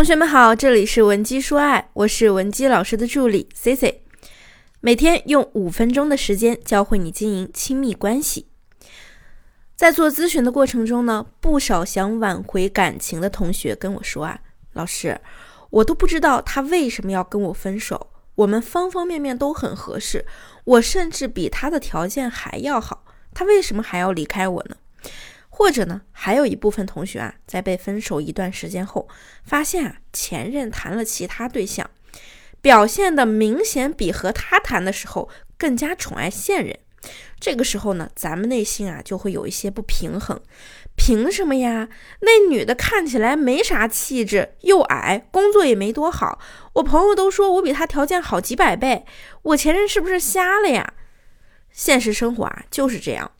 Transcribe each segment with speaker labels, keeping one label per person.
Speaker 1: 同学们好，这里是文姬说爱，我是文姬老师的助理 C C，每天用五分钟的时间教会你经营亲密关系。在做咨询的过程中呢，不少想挽回感情的同学跟我说啊，老师，我都不知道他为什么要跟我分手，我们方方面面都很合适，我甚至比他的条件还要好，他为什么还要离开我呢？或者呢，还有一部分同学啊，在被分手一段时间后，发现啊，前任谈了其他对象，表现的明显比和他谈的时候更加宠爱现任。这个时候呢，咱们内心啊就会有一些不平衡。凭什么呀？那女的看起来没啥气质，又矮，工作也没多好。我朋友都说我比她条件好几百倍，我前任是不是瞎了呀？现实生活啊就是这样。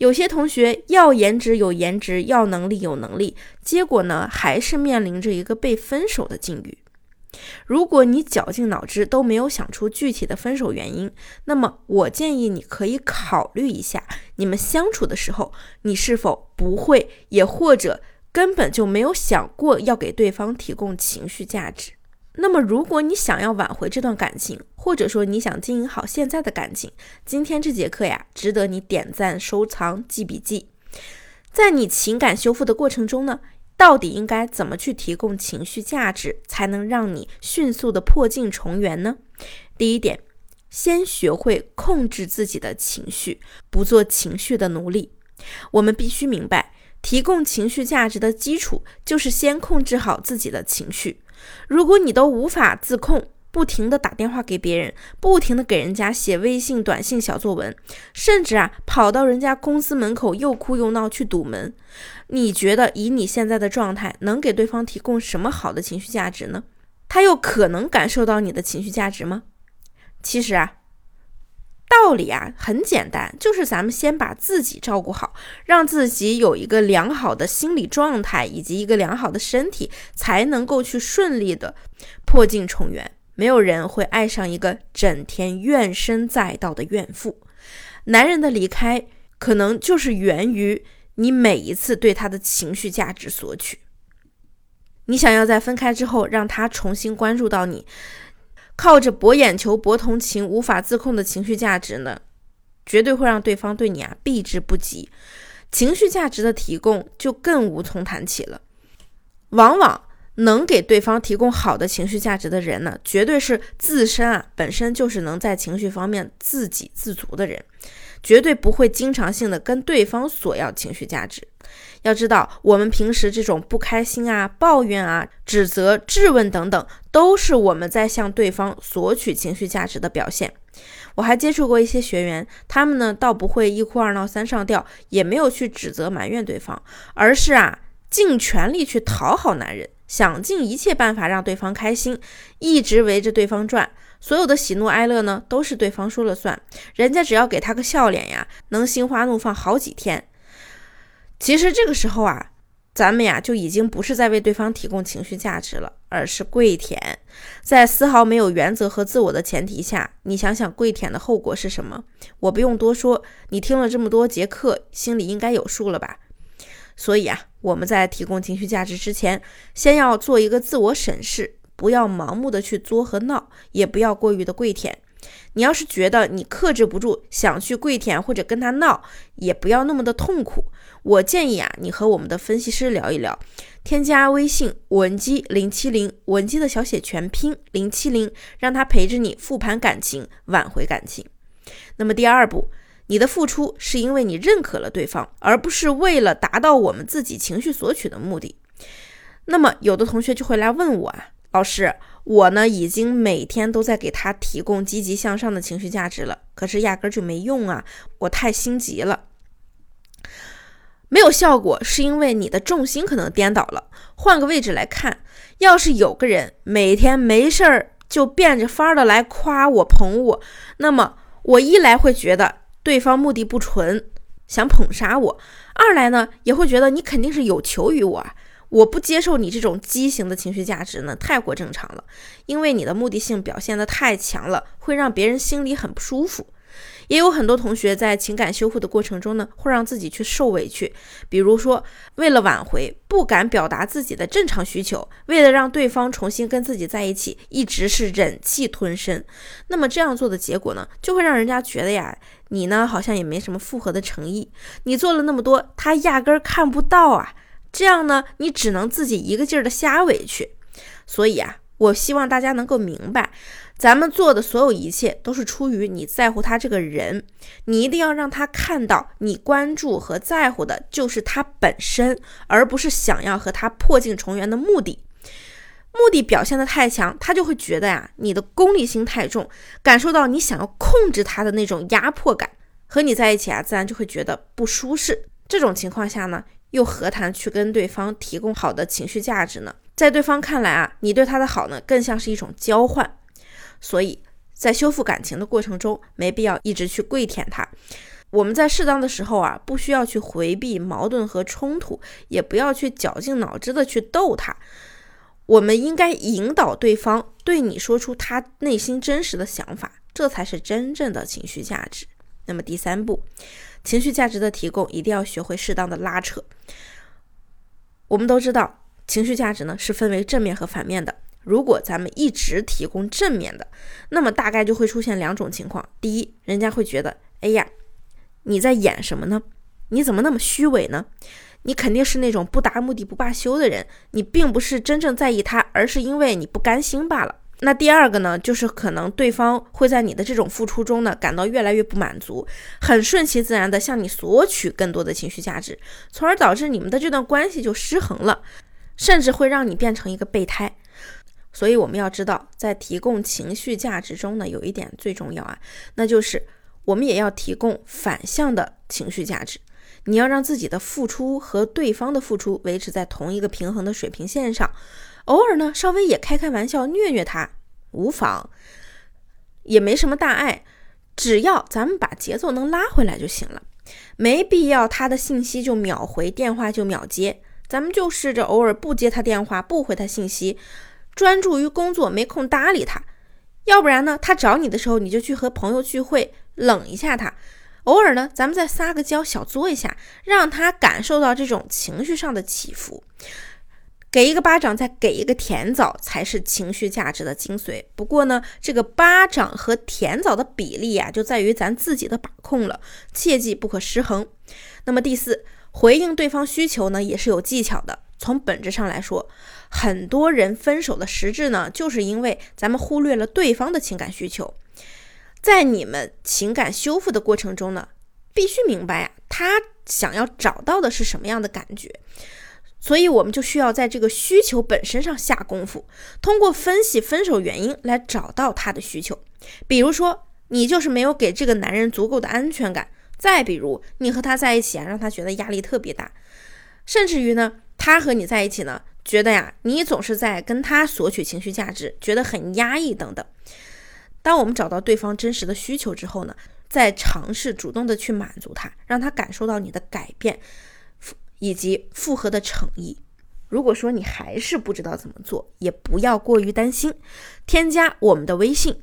Speaker 1: 有些同学要颜值有颜值，要能力有能力，结果呢，还是面临着一个被分手的境遇。如果你绞尽脑汁都没有想出具体的分手原因，那么我建议你可以考虑一下，你们相处的时候，你是否不会，也或者根本就没有想过要给对方提供情绪价值。那么，如果你想要挽回这段感情，或者说你想经营好现在的感情，今天这节课呀，值得你点赞、收藏、记笔记。在你情感修复的过程中呢，到底应该怎么去提供情绪价值，才能让你迅速的破镜重圆呢？第一点，先学会控制自己的情绪，不做情绪的奴隶。我们必须明白，提供情绪价值的基础就是先控制好自己的情绪。如果你都无法自控，不停的打电话给别人，不停的给人家写微信、短信、小作文，甚至啊跑到人家公司门口又哭又闹去堵门，你觉得以你现在的状态，能给对方提供什么好的情绪价值呢？他又可能感受到你的情绪价值吗？其实啊。道理啊很简单，就是咱们先把自己照顾好，让自己有一个良好的心理状态以及一个良好的身体，才能够去顺利的破镜重圆。没有人会爱上一个整天怨声载道的怨妇。男人的离开，可能就是源于你每一次对他的情绪价值索取。你想要在分开之后让他重新关注到你。靠着博眼球、博同情、无法自控的情绪价值呢，绝对会让对方对你啊避之不及。情绪价值的提供就更无从谈起了。往往能给对方提供好的情绪价值的人呢，绝对是自身啊本身就是能在情绪方面自给自足的人。绝对不会经常性的跟对方索要情绪价值。要知道，我们平时这种不开心啊、抱怨啊、指责、质问等等，都是我们在向对方索取情绪价值的表现。我还接触过一些学员，他们呢倒不会一哭二闹三上吊，也没有去指责埋怨对方，而是啊尽全力去讨好男人，想尽一切办法让对方开心，一直围着对方转。所有的喜怒哀乐呢，都是对方说了算，人家只要给他个笑脸呀，能心花怒放好几天。其实这个时候啊，咱们呀就已经不是在为对方提供情绪价值了，而是跪舔。在丝毫没有原则和自我的前提下，你想想跪舔的后果是什么？我不用多说，你听了这么多节课，心里应该有数了吧？所以啊，我们在提供情绪价值之前，先要做一个自我审视。不要盲目的去作和闹，也不要过于的跪舔。你要是觉得你克制不住，想去跪舔或者跟他闹，也不要那么的痛苦。我建议啊，你和我们的分析师聊一聊，添加微信文姬零七零，文姬的小写全拼零七零，让他陪着你复盘感情，挽回感情。那么第二步，你的付出是因为你认可了对方，而不是为了达到我们自己情绪索取的目的。那么有的同学就会来问我啊。老师，我呢已经每天都在给他提供积极向上的情绪价值了，可是压根就没用啊！我太心急了，没有效果，是因为你的重心可能颠倒了。换个位置来看，要是有个人每天没事儿就变着法儿的来夸我、捧我，那么我一来会觉得对方目的不纯，想捧杀我；二来呢，也会觉得你肯定是有求于我。我不接受你这种畸形的情绪价值呢，太过正常了，因为你的目的性表现的太强了，会让别人心里很不舒服。也有很多同学在情感修复的过程中呢，会让自己去受委屈，比如说为了挽回，不敢表达自己的正常需求，为了让对方重新跟自己在一起，一直是忍气吞声。那么这样做的结果呢，就会让人家觉得呀，你呢好像也没什么复合的诚意，你做了那么多，他压根儿看不到啊。这样呢，你只能自己一个劲儿的瞎委屈。所以啊，我希望大家能够明白。咱们做的所有一切都是出于你在乎他这个人，你一定要让他看到你关注和在乎的就是他本身，而不是想要和他破镜重圆的目的。目的表现的太强，他就会觉得呀，你的功利心太重，感受到你想要控制他的那种压迫感，和你在一起啊，自然就会觉得不舒适。这种情况下呢，又何谈去跟对方提供好的情绪价值呢？在对方看来啊，你对他的好呢，更像是一种交换。所以在修复感情的过程中，没必要一直去跪舔他。我们在适当的时候啊，不需要去回避矛盾和冲突，也不要去绞尽脑汁的去逗他。我们应该引导对方对你说出他内心真实的想法，这才是真正的情绪价值。那么第三步，情绪价值的提供一定要学会适当的拉扯。我们都知道，情绪价值呢是分为正面和反面的。如果咱们一直提供正面的，那么大概就会出现两种情况：第一，人家会觉得，哎呀，你在演什么呢？你怎么那么虚伪呢？你肯定是那种不达目的不罢休的人，你并不是真正在意他，而是因为你不甘心罢了。那第二个呢，就是可能对方会在你的这种付出中呢，感到越来越不满足，很顺其自然的向你索取更多的情绪价值，从而导致你们的这段关系就失衡了，甚至会让你变成一个备胎。所以我们要知道，在提供情绪价值中呢，有一点最重要啊，那就是我们也要提供反向的情绪价值。你要让自己的付出和对方的付出维持在同一个平衡的水平线上，偶尔呢稍微也开开玩笑虐虐他无妨，也没什么大碍，只要咱们把节奏能拉回来就行了。没必要他的信息就秒回，电话就秒接，咱们就试着偶尔不接他电话，不回他信息。专注于工作，没空搭理他。要不然呢，他找你的时候，你就去和朋友聚会，冷一下他。偶尔呢，咱们再撒个娇，小作一下，让他感受到这种情绪上的起伏。给一个巴掌，再给一个甜枣，才是情绪价值的精髓。不过呢，这个巴掌和甜枣的比例呀，就在于咱自己的把控了，切记不可失衡。那么第四，回应对方需求呢，也是有技巧的。从本质上来说，很多人分手的实质呢，就是因为咱们忽略了对方的情感需求。在你们情感修复的过程中呢，必须明白啊，他想要找到的是什么样的感觉。所以，我们就需要在这个需求本身上下功夫，通过分析分手原因来找到他的需求。比如说，你就是没有给这个男人足够的安全感；再比如，你和他在一起啊，让他觉得压力特别大，甚至于呢。他和你在一起呢，觉得呀，你总是在跟他索取情绪价值，觉得很压抑等等。当我们找到对方真实的需求之后呢，再尝试主动的去满足他，让他感受到你的改变以及复合的诚意。如果说你还是不知道怎么做，也不要过于担心，添加我们的微信